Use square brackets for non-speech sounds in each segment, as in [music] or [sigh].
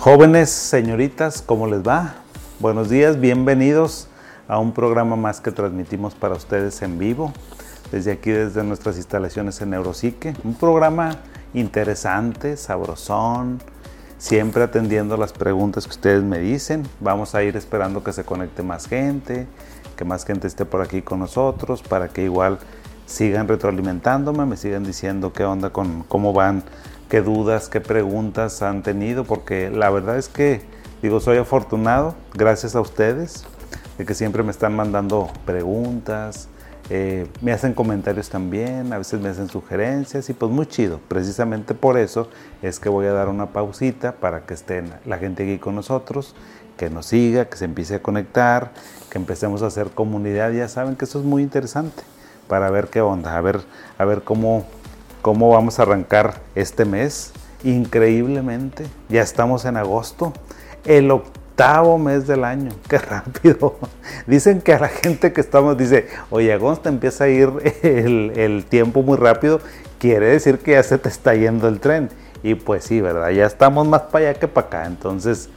Jóvenes, señoritas, ¿cómo les va? Buenos días, bienvenidos a un programa más que transmitimos para ustedes en vivo, desde aquí, desde nuestras instalaciones en Neuropsique. Un programa interesante, sabrosón, siempre atendiendo las preguntas que ustedes me dicen. Vamos a ir esperando que se conecte más gente, que más gente esté por aquí con nosotros, para que igual sigan retroalimentándome, me sigan diciendo qué onda con cómo van qué dudas, qué preguntas han tenido, porque la verdad es que, digo, soy afortunado, gracias a ustedes, de que siempre me están mandando preguntas, eh, me hacen comentarios también, a veces me hacen sugerencias y pues muy chido. Precisamente por eso es que voy a dar una pausita para que estén la gente aquí con nosotros, que nos siga, que se empiece a conectar, que empecemos a hacer comunidad. Ya saben que eso es muy interesante para ver qué onda, a ver, a ver cómo, cómo vamos a arrancar este mes. Increíblemente, ya estamos en agosto, el octavo mes del año. [laughs] Qué rápido. Dicen que a la gente que estamos, dice, oye, agosto empieza a ir el, el tiempo muy rápido, quiere decir que ya se te está yendo el tren. Y pues sí, ¿verdad? Ya estamos más para allá que para acá. Entonces,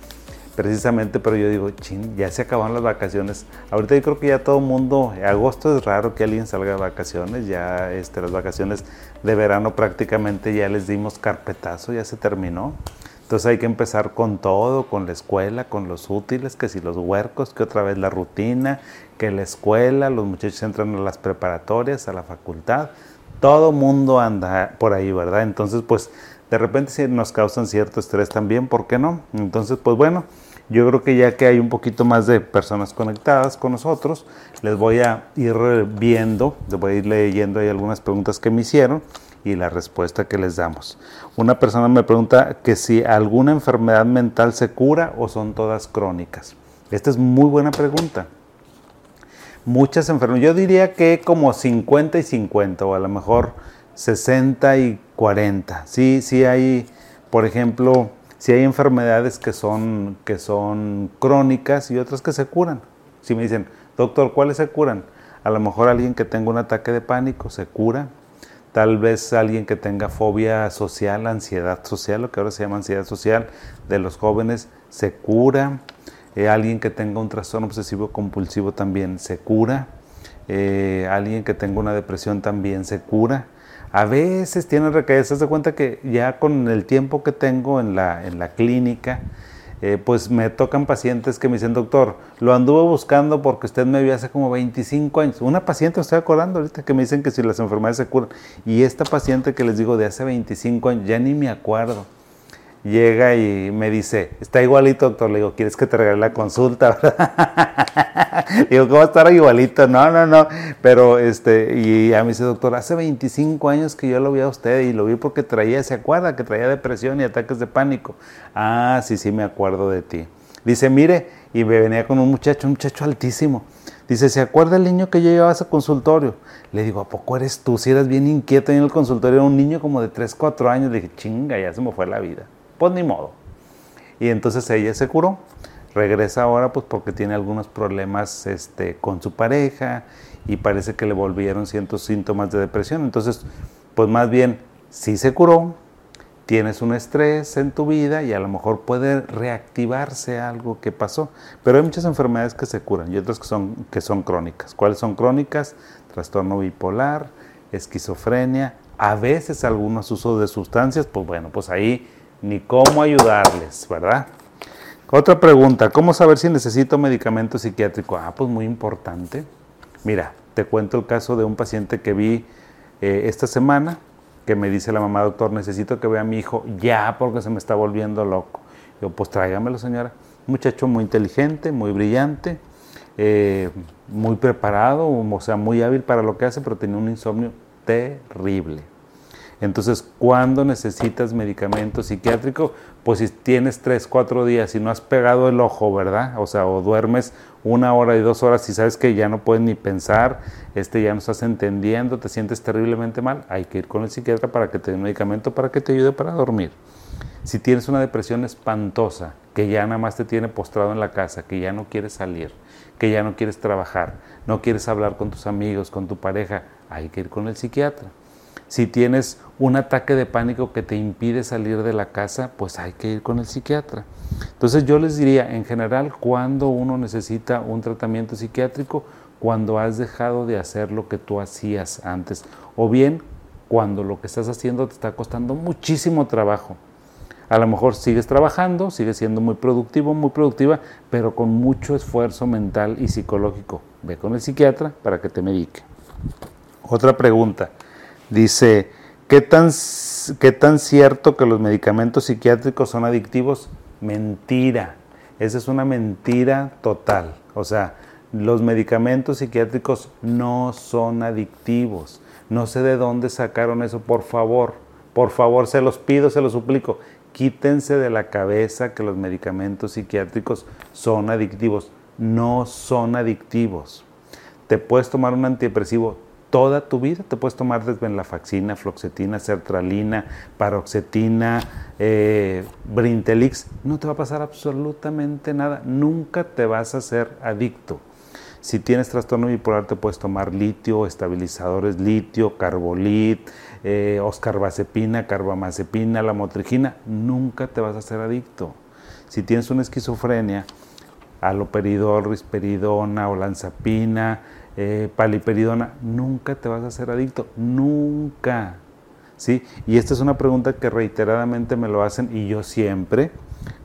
precisamente, pero yo digo, chin, ya se acabaron las vacaciones. Ahorita yo creo que ya todo el mundo, agosto es raro que alguien salga de vacaciones, ya este, las vacaciones de verano prácticamente ya les dimos carpetazo, ya se terminó. Entonces hay que empezar con todo, con la escuela, con los útiles, que si los huercos, que otra vez la rutina, que la escuela, los muchachos entran a las preparatorias, a la facultad, todo mundo anda por ahí, ¿verdad? Entonces pues de repente si nos causan cierto estrés también, ¿por qué no? Entonces pues bueno, yo creo que ya que hay un poquito más de personas conectadas con nosotros, les voy a ir viendo, les voy a ir leyendo ahí algunas preguntas que me hicieron y la respuesta que les damos. Una persona me pregunta que si alguna enfermedad mental se cura o son todas crónicas. Esta es muy buena pregunta. Muchas enfermedades, yo diría que como 50 y 50 o a lo mejor 60 y 40. Sí, sí hay, por ejemplo, si hay enfermedades que son, que son crónicas y otras que se curan. Si me dicen, doctor, ¿cuáles se curan? A lo mejor alguien que tenga un ataque de pánico se cura. Tal vez alguien que tenga fobia social, ansiedad social, lo que ahora se llama ansiedad social de los jóvenes, se cura. Eh, alguien que tenga un trastorno obsesivo compulsivo también se cura. Eh, alguien que tenga una depresión también se cura. A veces tienen recaídas, se de cuenta que ya con el tiempo que tengo en la, en la clínica, eh, pues me tocan pacientes que me dicen, doctor, lo anduve buscando porque usted me vio hace como 25 años. Una paciente, estoy acordando ahorita, que me dicen que si las enfermedades se curan. Y esta paciente que les digo de hace 25 años, ya ni me acuerdo llega y me dice, está igualito, doctor. Le digo, ¿quieres que te regale la consulta? [laughs] digo, ¿cómo estar igualito? No, no, no. Pero, este, y a mí dice, doctor, hace 25 años que yo lo vi a usted y lo vi porque traía, ¿se acuerda? Que traía depresión y ataques de pánico. Ah, sí, sí, me acuerdo de ti. Dice, mire, y me venía con un muchacho, un muchacho altísimo. Dice, ¿se acuerda el niño que yo llevaba a ese consultorio? Le digo, ¿a poco eres tú? Si eras bien inquieto en el consultorio, era un niño como de 3, 4 años. Le dije, chinga, ya se me fue la vida pues ni modo. Y entonces ella se curó, regresa ahora pues porque tiene algunos problemas este, con su pareja y parece que le volvieron ciertos síntomas de depresión. Entonces, pues más bien, sí se curó, tienes un estrés en tu vida y a lo mejor puede reactivarse algo que pasó. Pero hay muchas enfermedades que se curan y otras que son, que son crónicas. ¿Cuáles son crónicas? Trastorno bipolar, esquizofrenia, a veces algunos usos de sustancias, pues bueno, pues ahí ni cómo ayudarles, ¿verdad? Otra pregunta, ¿cómo saber si necesito medicamento psiquiátrico? Ah, pues muy importante. Mira, te cuento el caso de un paciente que vi eh, esta semana, que me dice la mamá, doctor, necesito que vea a mi hijo ya porque se me está volviendo loco. Yo, pues tráigamelo, señora. muchacho muy inteligente, muy brillante, eh, muy preparado, o sea, muy hábil para lo que hace, pero tenía un insomnio terrible. Entonces, ¿cuándo necesitas medicamento psiquiátrico? Pues si tienes tres, cuatro días y no has pegado el ojo, ¿verdad? O sea, o duermes una hora y dos horas y sabes que ya no puedes ni pensar, este ya no estás entendiendo, te sientes terriblemente mal, hay que ir con el psiquiatra para que te dé un medicamento para que te ayude para dormir. Si tienes una depresión espantosa, que ya nada más te tiene postrado en la casa, que ya no quieres salir, que ya no quieres trabajar, no quieres hablar con tus amigos, con tu pareja, hay que ir con el psiquiatra. Si tienes un ataque de pánico que te impide salir de la casa, pues hay que ir con el psiquiatra. Entonces yo les diría, en general, cuando uno necesita un tratamiento psiquiátrico, cuando has dejado de hacer lo que tú hacías antes, o bien cuando lo que estás haciendo te está costando muchísimo trabajo. A lo mejor sigues trabajando, sigues siendo muy productivo, muy productiva, pero con mucho esfuerzo mental y psicológico. Ve con el psiquiatra para que te medique. Otra pregunta. Dice, ¿qué tan, ¿qué tan cierto que los medicamentos psiquiátricos son adictivos? Mentira. Esa es una mentira total. O sea, los medicamentos psiquiátricos no son adictivos. No sé de dónde sacaron eso, por favor. Por favor, se los pido, se los suplico. Quítense de la cabeza que los medicamentos psiquiátricos son adictivos. No son adictivos. Te puedes tomar un antidepresivo toda tu vida. Te puedes tomar desvenlafaxina, floxetina, sertralina, paroxetina, eh, brintelix. No te va a pasar absolutamente nada. Nunca te vas a hacer adicto. Si tienes trastorno bipolar, te puedes tomar litio, estabilizadores litio, carbolit, eh, oscarbazepina, carbamazepina, la motrigina. Nunca te vas a hacer adicto. Si tienes una esquizofrenia, aloperidol, risperidona, olanzapina, eh, paliperidona, nunca te vas a hacer adicto, nunca. ¿Sí? Y esta es una pregunta que reiteradamente me lo hacen y yo siempre,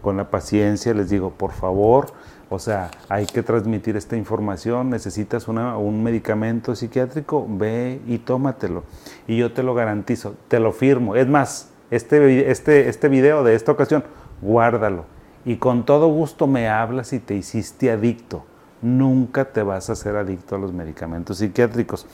con la paciencia, les digo, por favor, o sea, hay que transmitir esta información, necesitas un medicamento psiquiátrico, ve y tómatelo. Y yo te lo garantizo, te lo firmo. Es más, este, este, este video de esta ocasión, guárdalo. Y con todo gusto me hablas y te hiciste adicto nunca te vas a hacer adicto a los medicamentos psiquiátricos.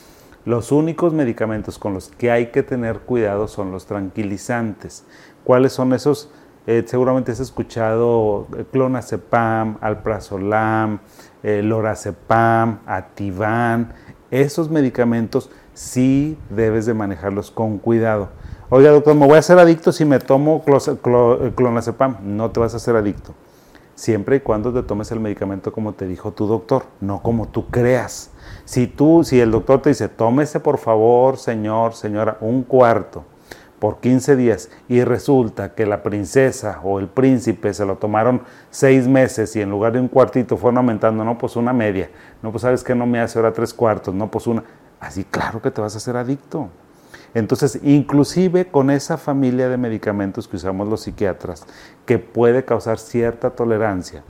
Los únicos medicamentos con los que hay que tener cuidado son los tranquilizantes. ¿Cuáles son esos? Eh, seguramente has escuchado eh, clonazepam, alprazolam, eh, lorazepam, ativan. Esos medicamentos sí debes de manejarlos con cuidado. Oiga, doctor, me voy a hacer adicto si me tomo clonazepam. No te vas a hacer adicto siempre y cuando te tomes el medicamento como te dijo tu doctor, no como tú creas. Si tú, si el doctor te dice, tómese por favor, señor, señora, un cuarto por 15 días y resulta que la princesa o el príncipe se lo tomaron seis meses y en lugar de un cuartito fueron aumentando, no, pues una media, no, pues sabes que no me hace ahora tres cuartos, no, pues una, así claro que te vas a hacer adicto. Entonces, inclusive con esa familia de medicamentos que usamos los psiquiatras, que puede causar cierta tolerancia,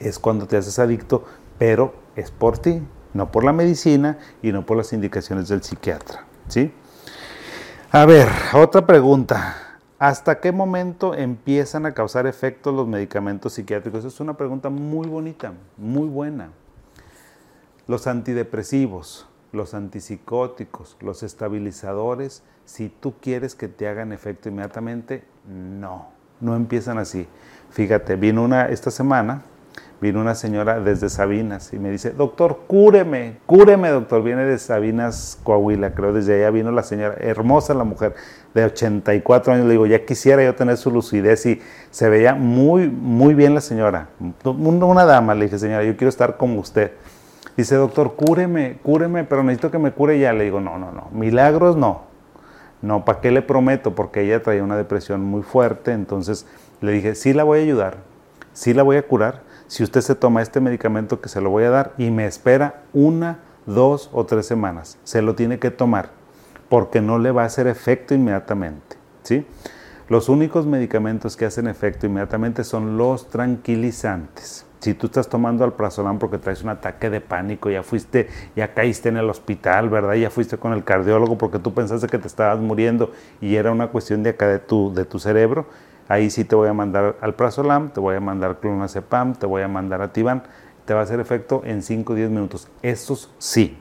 es cuando te haces adicto, pero es por ti, no por la medicina y no por las indicaciones del psiquiatra. ¿sí? A ver, otra pregunta. ¿Hasta qué momento empiezan a causar efectos los medicamentos psiquiátricos? Es una pregunta muy bonita, muy buena. Los antidepresivos, los antipsicóticos, los estabilizadores, si tú quieres que te hagan efecto inmediatamente, no, no empiezan así. Fíjate, vino una, esta semana, vino una señora desde Sabinas y me dice, doctor, cúreme, cúreme, doctor. Viene de Sabinas, Coahuila, creo, desde allá vino la señora, hermosa la mujer, de 84 años. Le digo, ya quisiera yo tener su lucidez y se veía muy, muy bien la señora. Una dama, le dije, señora, yo quiero estar como usted. Dice, doctor, cúreme, cúreme, pero necesito que me cure ya. Le digo, no, no, no, milagros no. No, ¿para qué le prometo? Porque ella traía una depresión muy fuerte, entonces le dije, sí la voy a ayudar, sí la voy a curar, si usted se toma este medicamento que se lo voy a dar y me espera una, dos o tres semanas. Se lo tiene que tomar, porque no le va a hacer efecto inmediatamente, ¿sí? Los únicos medicamentos que hacen efecto inmediatamente son los tranquilizantes. Si tú estás tomando alprazolam porque traes un ataque de pánico, ya fuiste, ya caíste en el hospital, ¿verdad? Ya fuiste con el cardiólogo porque tú pensaste que te estabas muriendo y era una cuestión de acá de tu, de tu cerebro, ahí sí te voy a mandar alprazolam, te voy a mandar clonazepam, te voy a mandar ativan, te va a hacer efecto en 5 o 10 minutos. Esos sí,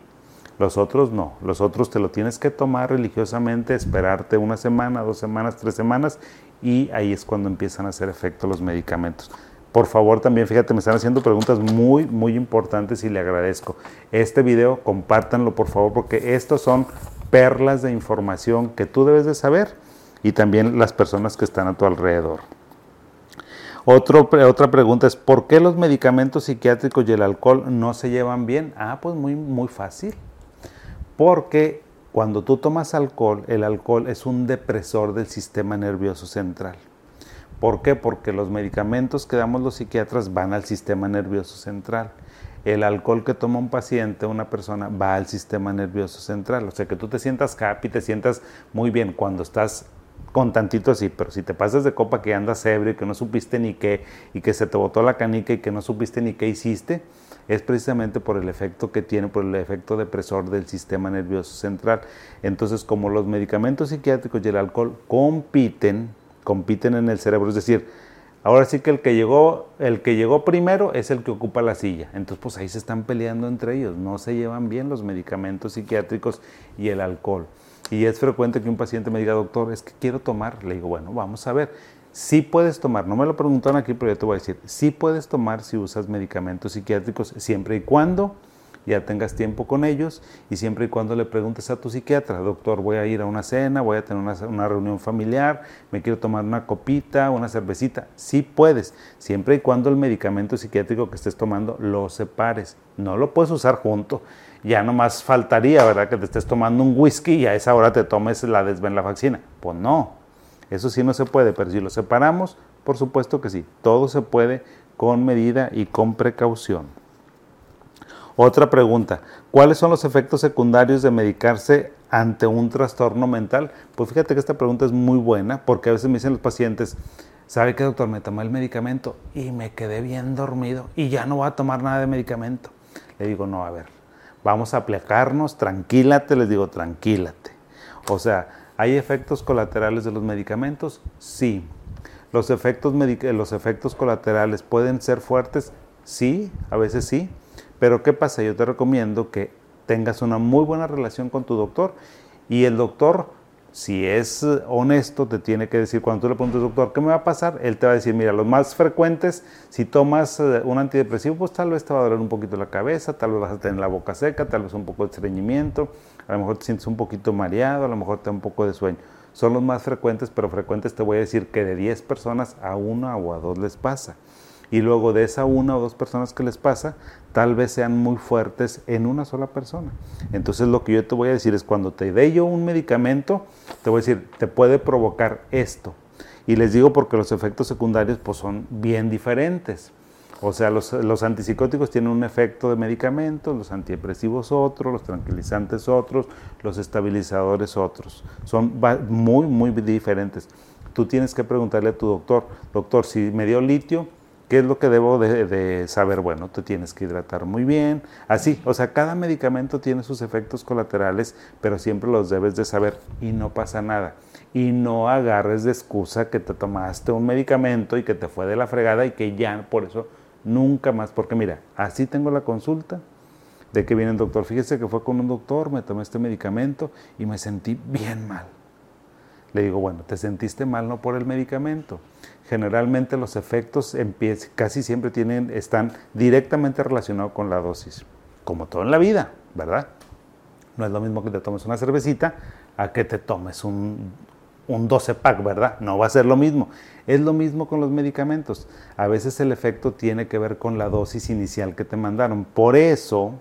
los otros no. Los otros te lo tienes que tomar religiosamente, esperarte una semana, dos semanas, tres semanas y ahí es cuando empiezan a hacer efecto los medicamentos. Por favor, también fíjate, me están haciendo preguntas muy, muy importantes y le agradezco. Este video, compártanlo por favor, porque estos son perlas de información que tú debes de saber y también las personas que están a tu alrededor. otra pregunta es, ¿por qué los medicamentos psiquiátricos y el alcohol no se llevan bien? Ah, pues muy, muy fácil. Porque Cuando tú tomas alcohol, el alcohol es un depresor del sistema nervioso central. ¿Por qué? Porque los medicamentos que damos los psiquiatras van al sistema nervioso central. El alcohol que toma un paciente, una persona, va al sistema nervioso central. O sea, que tú te sientas happy, te sientas muy bien cuando estás con tantito así, pero si te pasas de copa que andas ebrio y que no supiste ni qué, y que se te botó la canica y que no supiste ni qué hiciste, es precisamente por el efecto que tiene, por el efecto depresor del sistema nervioso central. Entonces, como los medicamentos psiquiátricos y el alcohol compiten, compiten en el cerebro, es decir, ahora sí que el que llegó, el que llegó primero es el que ocupa la silla. Entonces, pues ahí se están peleando entre ellos, no se llevan bien los medicamentos psiquiátricos y el alcohol. Y es frecuente que un paciente me diga, doctor, es que quiero tomar. Le digo, bueno, vamos a ver. Sí puedes tomar, no me lo preguntaron aquí, pero yo te voy a decir, sí puedes tomar si usas medicamentos psiquiátricos siempre y cuando ya tengas tiempo con ellos y siempre y cuando le preguntes a tu psiquiatra, doctor, voy a ir a una cena, voy a tener una, reunión familiar, me quiero tomar una copita, una cervecita. Sí puedes, siempre y cuando el medicamento psiquiátrico que estés tomando lo separes. No lo puedes usar junto. Ya nomás faltaría, ¿verdad? Que te estés tomando un whisky y a esa hora te tomes la desvenlafaxina. Pues no, eso sí no se puede, pero si lo separamos, por supuesto que sí. Todo se puede con medida y con precaución. Otra pregunta, ¿cuáles son los efectos secundarios de medicarse ante un trastorno mental? Pues fíjate que esta pregunta es muy buena porque a veces me dicen los pacientes, ¿sabe qué doctor? Me tomé el medicamento y me quedé bien dormido y ya no voy a tomar nada de medicamento. Le digo, no, a ver, vamos a aplacarnos, tranquílate, les digo, tranquílate. O sea, ¿hay efectos colaterales de los medicamentos? Sí. ¿Los efectos, los efectos colaterales pueden ser fuertes? Sí, a veces sí. Pero ¿qué pasa? Yo te recomiendo que tengas una muy buena relación con tu doctor y el doctor, si es honesto, te tiene que decir, cuando tú le preguntas, doctor, ¿qué me va a pasar? Él te va a decir, mira, los más frecuentes, si tomas eh, un antidepresivo, pues tal vez te va a doler un poquito la cabeza, tal vez vas a tener la boca seca, tal vez un poco de estreñimiento, a lo mejor te sientes un poquito mareado, a lo mejor te da un poco de sueño. Son los más frecuentes, pero frecuentes te voy a decir que de 10 personas a una o a dos les pasa y luego de esa una o dos personas que les pasa, tal vez sean muy fuertes en una sola persona. Entonces lo que yo te voy a decir es cuando te dé yo un medicamento, te voy a decir, te puede provocar esto. Y les digo porque los efectos secundarios pues son bien diferentes. O sea, los, los antipsicóticos tienen un efecto de medicamento, los antidepresivos otros, los tranquilizantes otros, los estabilizadores otros. Son muy, muy diferentes. Tú tienes que preguntarle a tu doctor, doctor, si me dio litio, ¿Qué es lo que debo de, saber? Bueno, te tienes que hidratar muy bien. Así, o sea, cada medicamento tiene sus efectos colaterales, pero siempre los debes de saber y no pasa nada. Y no agarres de excusa que te tomaste un medicamento y que te fue de la fregada y que ya por eso nunca más. Porque mira, así tengo la consulta de que viene el doctor. Fíjese que fue con un doctor, me tomé este medicamento y me sentí bien mal. Le digo, bueno, te sentiste mal no por el medicamento, generalmente los efectos casi siempre tienen, están directamente relacionados con la dosis, como todo en la vida, ¿verdad? No es lo mismo que te tomes una cervecita a que te tomes un, un 12 pack, ¿verdad? No va a ser lo mismo. Es lo mismo con los medicamentos. A veces el efecto tiene que ver con la dosis inicial que te mandaron. Por eso,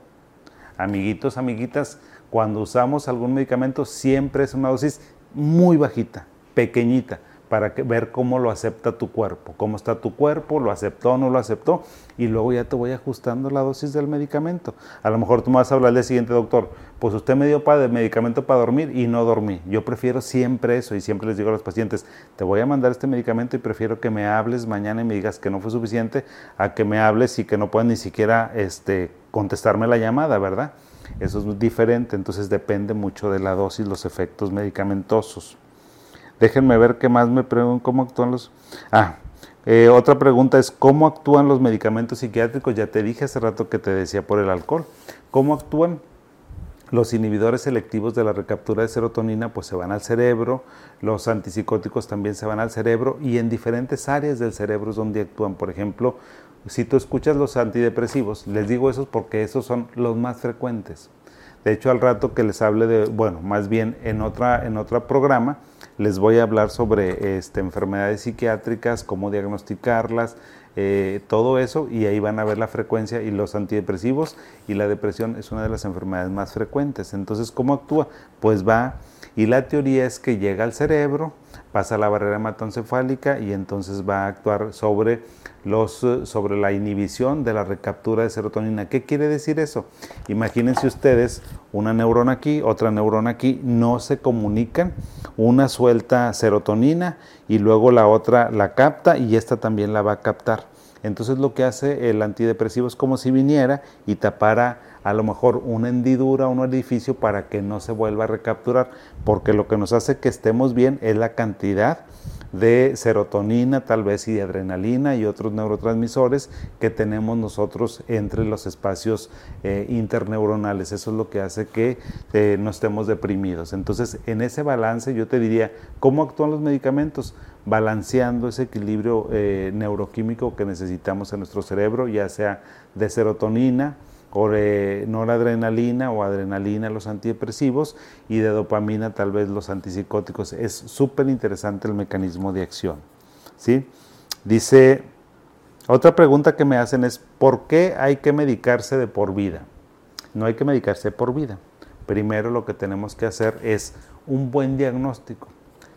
amiguitos, amiguitas, cuando usamos algún medicamento siempre es una dosis muy bajita, pequeñita para ver cómo lo acepta tu cuerpo, cómo está tu cuerpo, lo aceptó o no lo aceptó, y luego ya te voy ajustando la dosis del medicamento. A lo mejor tú me vas a hablar del siguiente doctor, pues usted me dio para medicamento para dormir y no dormí. Yo prefiero siempre eso y siempre les digo a los pacientes, te voy a mandar este medicamento y prefiero que me hables mañana y me digas que no fue suficiente a que me hables y que no puedas ni siquiera este, contestarme la llamada, ¿verdad? Eso es diferente, entonces depende mucho de la dosis, los efectos medicamentosos. Déjenme ver qué más me preguntan, cómo actúan los... Ah, eh, otra pregunta es, ¿cómo actúan los medicamentos psiquiátricos? Ya te dije hace rato que te decía por el alcohol. ¿Cómo actúan? Los inhibidores selectivos de la recaptura de serotonina pues se van al cerebro, los antipsicóticos también se van al cerebro y en diferentes áreas del cerebro es donde actúan. Por ejemplo, si tú escuchas los antidepresivos, les digo esos porque esos son los más frecuentes. De hecho, al rato que les hable de, bueno, más bien en otra, en otro programa, les voy a hablar sobre este, enfermedades psiquiátricas, cómo diagnosticarlas, eh, todo eso, y ahí van a ver la frecuencia y los antidepresivos, y la depresión es una de las enfermedades más frecuentes. Entonces, ¿cómo actúa? Pues va, y la teoría es que llega al cerebro, pasa la barrera hematoencefálica y entonces va a actuar sobre los, eh, sobre la inhibición de la recaptura de serotonina. ¿Qué quiere decir eso? Imagínense ustedes una neurona aquí, otra neurona aquí, no se comunican, una suelta serotonina y luego la otra la capta y esta también la va a captar. Entonces lo que hace el antidepresivo es como si viniera y tapara a lo mejor una hendidura, un orificio para que no se vuelva a recapturar, porque lo que nos hace que estemos bien es la cantidad de serotonina tal vez y de adrenalina y otros neurotransmisores que tenemos nosotros entre los espacios eh, interneuronales. Eso es lo que hace que eh, no estemos deprimidos. Entonces, en ese balance yo te diría, ¿cómo actúan los medicamentos? Balanceando ese equilibrio eh, neuroquímico que necesitamos en nuestro cerebro, ya sea de serotonina, o noradrenalina o adrenalina los antidepresivos y de dopamina tal vez los antipsicóticos. Es súper interesante el mecanismo de acción. ¿sí? Dice, otra pregunta que me hacen es, ¿por qué hay que medicarse de por vida? No hay que medicarse por vida. Primero lo que tenemos que hacer es un buen diagnóstico.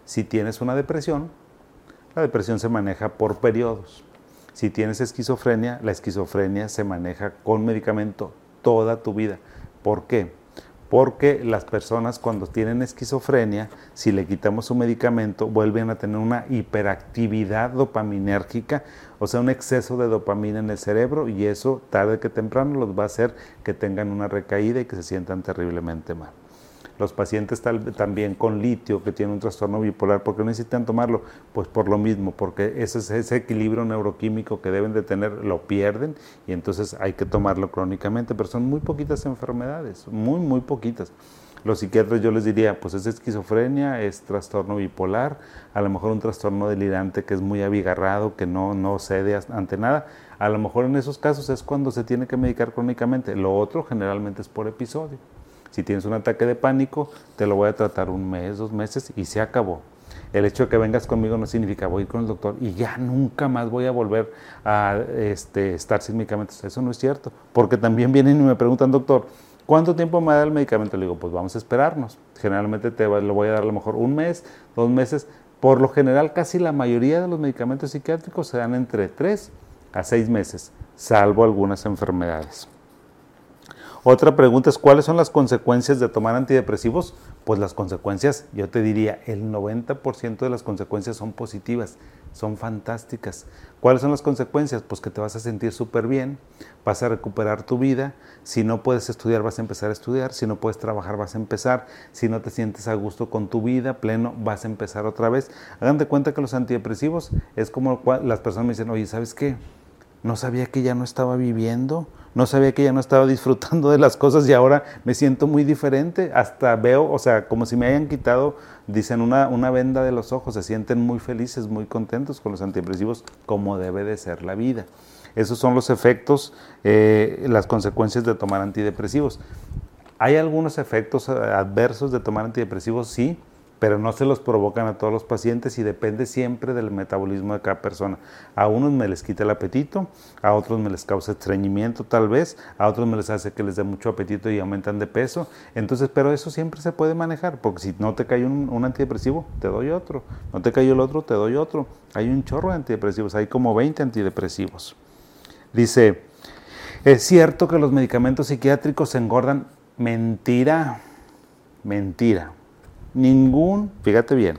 Si tienes una depresión, la depresión se maneja por periodos. Si tienes esquizofrenia, la esquizofrenia se maneja con medicamento toda tu vida. ¿Por qué? Porque las personas cuando tienen esquizofrenia, si le quitamos su medicamento, vuelven a tener una hiperactividad dopaminérgica, o sea, un exceso de dopamina en el cerebro y eso tarde que temprano los va a hacer que tengan una recaída y que se sientan terriblemente mal los pacientes también con litio que tienen un trastorno bipolar, ¿por qué necesitan tomarlo? Pues por lo mismo, porque ese, ese equilibrio neuroquímico que deben de tener lo pierden y entonces hay que tomarlo crónicamente, pero son muy poquitas enfermedades, muy, muy poquitas. Los psiquiatras yo les diría, pues es esquizofrenia, es trastorno bipolar, a lo mejor un trastorno delirante que es muy abigarrado, que no, no cede ante nada. A lo mejor en esos casos es cuando se tiene que medicar crónicamente. Lo otro generalmente es por episodio. Si tienes un ataque de pánico, te lo voy a tratar un mes, dos meses y se acabó. El hecho de que vengas conmigo no significa voy a ir con el doctor y ya nunca más voy a volver a este, estar sin medicamentos. Eso no es cierto, porque también vienen y me preguntan, doctor, ¿cuánto tiempo me da el medicamento? Le digo, pues vamos a esperarnos. Generalmente te lo voy a dar a lo mejor un mes, dos meses. Por lo general, casi la mayoría de los medicamentos psiquiátricos se dan entre tres a seis meses, salvo algunas enfermedades. Otra pregunta es, ¿cuáles son las consecuencias de tomar antidepresivos? Pues las consecuencias, yo te diría, el 90% de las consecuencias son positivas, son fantásticas. ¿Cuáles son las consecuencias? Pues que te vas a sentir súper bien, vas a recuperar tu vida, si no puedes estudiar vas a empezar a estudiar, si no puedes trabajar vas a empezar, si no te sientes a gusto con tu vida, pleno, vas a empezar otra vez. Hagan de cuenta que los antidepresivos es como las personas me dicen, oye, ¿sabes qué? No sabía que ya no estaba viviendo, no sabía que ya no estaba disfrutando de las cosas y ahora me siento muy diferente. Hasta veo, o sea, como si me hayan quitado, dicen, una, una venda de los ojos. Se sienten muy felices, muy contentos con los antidepresivos, como debe de ser la vida. Esos son los efectos, eh, las consecuencias de tomar antidepresivos. ¿Hay algunos efectos adversos de tomar antidepresivos? Sí, pero no se los provocan a todos los pacientes y depende siempre del metabolismo de cada persona. A unos me les quita el apetito, a otros me les causa estreñimiento tal vez, a otros me les hace que les dé mucho apetito y aumentan de peso. Entonces, pero eso siempre se puede manejar, porque si no te cae un, antidepresivo, te doy otro. No te cayó el otro, te doy otro. Hay un chorro de antidepresivos, hay como 20 antidepresivos. Dice, es cierto que los medicamentos psiquiátricos engordan. Mentira, mentira Ningún, fíjate bien.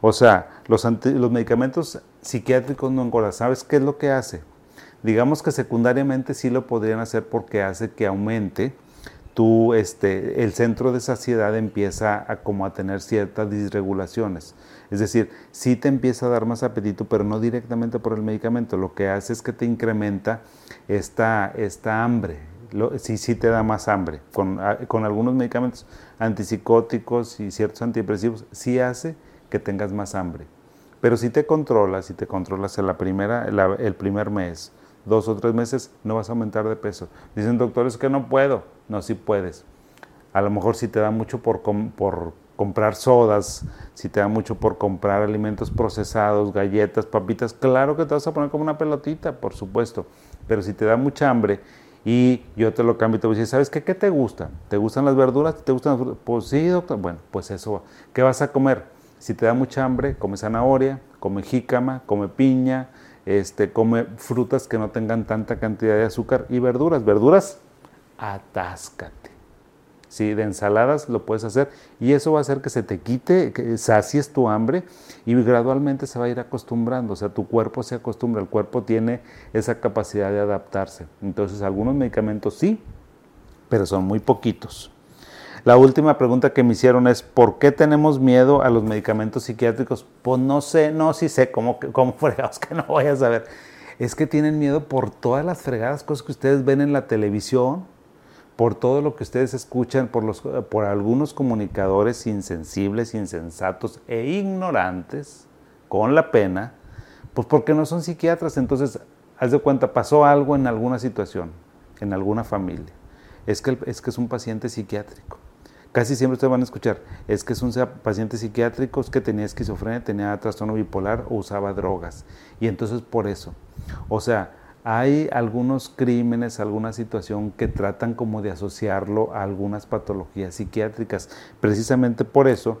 O sea, los, los medicamentos psiquiátricos no engordan. ¿Sabes qué es lo que hace? Digamos que secundariamente sí lo podrían hacer porque hace que aumente tu, este, el centro de saciedad empieza a, como a tener ciertas disregulaciones. Es decir, sí te empieza a dar más apetito, pero no directamente por el medicamento. Lo que hace es que te incrementa esta, esta hambre, sí, sí te da más hambre. Con, con, algunos medicamentos antipsicóticos y ciertos antidepresivos, sí hace que tengas más hambre. Pero si te controlas, si te controlas en primera, el primer mes, dos o tres meses, no vas a aumentar de peso. Dicen doctores que no puedo. No, sí puedes. A lo mejor si te da mucho por, por comprar sodas, si te da mucho por comprar alimentos procesados, galletas, papitas, claro que te vas a poner como una pelotita, por supuesto. Pero si te da mucha hambre y yo te lo cambio y te voy a decir, ¿sabes qué? ¿Qué te gusta? ¿Te gustan las verduras? ¿Te gustan las frutas? Pues sí, doctor. Bueno, pues eso. ¿Qué vas a comer? Si te da mucha hambre, come zanahoria, come jícama, come piña, este, come frutas que no tengan tanta cantidad de azúcar y verduras. Verduras, atáscate. ¿Sí? de ensaladas lo puedes hacer y eso va a hacer que se te quite, que sacies tu hambre y gradualmente se va a ir acostumbrando, o sea, tu cuerpo se acostumbra, el cuerpo tiene esa capacidad de adaptarse. Entonces, algunos medicamentos sí, pero son muy poquitos. La última pregunta que me hicieron es, ¿por qué tenemos miedo a los medicamentos psiquiátricos? Pues no sé, no, sí sé, ¿cómo, [laughs] cómo fregados que no voy a saber? Es que tienen miedo por todas las fregadas cosas que ustedes ven en la televisión, por todo lo que ustedes escuchan, por, los, por algunos comunicadores insensibles, insensatos e ignorantes, con la pena, pues porque no son psiquiatras. Entonces, haz de cuenta, pasó algo en alguna situación, en alguna familia. Es que, es que es un paciente psiquiátrico. Casi siempre ustedes van a escuchar, es que es un paciente psiquiátrico, es que tenía esquizofrenia, tenía trastorno bipolar o usaba drogas. Y entonces por eso. O sea, hay algunos crímenes, alguna situación que tratan como de asociarlo a algunas patologías psiquiátricas. Precisamente por eso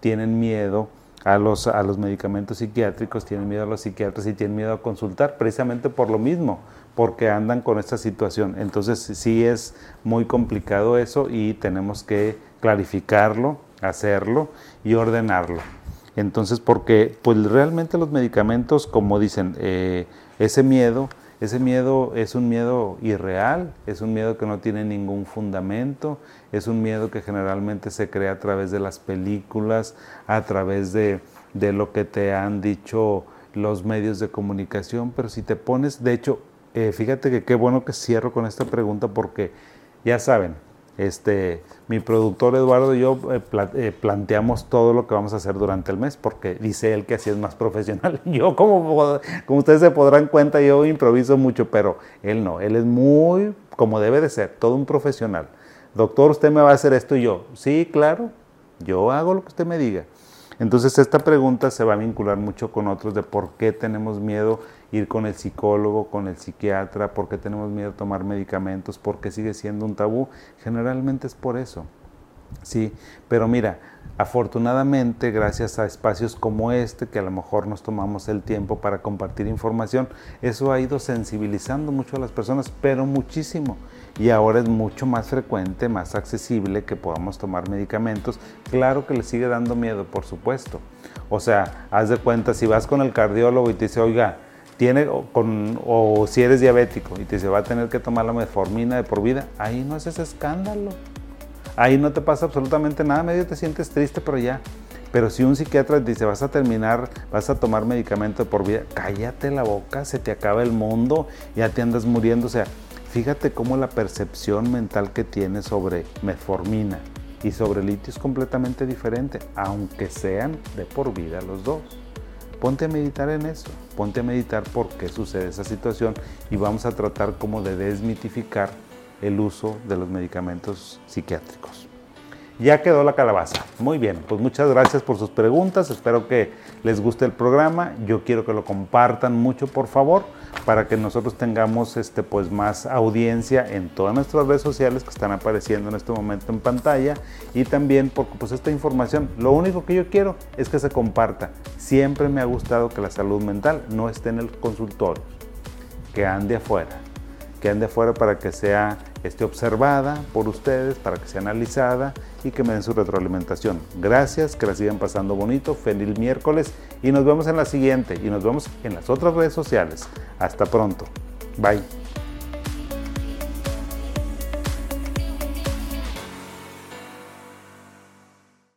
tienen miedo a los, a los medicamentos psiquiátricos, tienen miedo a los psiquiatras y tienen miedo a consultar, precisamente por lo mismo, porque andan con esta situación. Entonces sí es muy complicado eso y tenemos que clarificarlo, hacerlo y ordenarlo. Entonces, porque pues realmente los medicamentos, como dicen, eh, ese miedo ese miedo es un miedo irreal, es un miedo que no tiene ningún fundamento, es un miedo que generalmente se crea a través de las películas, a través de, lo que te han dicho los medios de comunicación, pero si te pones, de hecho, eh, fíjate que qué bueno que cierro con esta pregunta porque ya saben, este, mi productor Eduardo y yo eh, eh, planteamos todo lo que vamos a hacer durante el mes, porque dice él que así es más profesional. [laughs] Yo, como, como ustedes se podrán cuenta, yo improviso mucho, pero él no, él es muy, como debe de ser, todo un profesional. Doctor, usted me va a hacer esto y yo, sí, claro, yo hago lo que usted me diga. Entonces esta pregunta se va a vincular mucho con otros de por qué tenemos miedo ir con el psicólogo, con el psiquiatra, por qué tenemos miedo a tomar medicamentos, por qué sigue siendo un tabú. Generalmente es por eso. Sí, pero mira, afortunadamente gracias a espacios como este, que a lo mejor nos tomamos el tiempo para compartir información, eso ha ido sensibilizando mucho a las personas, pero muchísimo. Y ahora es mucho más frecuente, más accesible que podamos tomar medicamentos. Claro que le sigue dando miedo, por supuesto. O sea, haz de cuenta, si vas con el cardiólogo y te dice, oiga, tiene, o si eres diabético y te dice, va a tener que tomar la metformina de por vida, ahí no haces escándalo ahí no te pasa absolutamente nada, medio te sientes triste, pero ya. Pero si un psiquiatra dice, vas a terminar, vas a tomar medicamento por vida, cállate la boca, se te acaba el mundo, ya te andas muriendo. O sea, fíjate cómo la percepción mental que tienes sobre metformina y sobre litio es completamente diferente, aunque sean de por vida los dos. Ponte a meditar en eso, ponte a meditar por qué sucede esa situación y vamos a tratar como de desmitificar el uso de los medicamentos psiquiátricos. Ya quedó la calabaza. Muy bien, pues muchas gracias por sus preguntas. Espero que les guste el programa. Yo quiero que lo compartan mucho, por favor, para que nosotros tengamos este, pues, más audiencia en todas nuestras redes sociales que están apareciendo en este momento en pantalla. Y también porque pues, esta información, lo único que yo quiero es que se comparta. Siempre me ha gustado que la salud mental no esté en el consultorio, que ande afuera que ande fuera para que sea esté observada por ustedes, para que sea analizada y que me den su retroalimentación. Gracias, que la sigan pasando bonito, feliz miércoles y nos vemos en la siguiente y nos vemos en las otras redes sociales. Hasta pronto. Bye.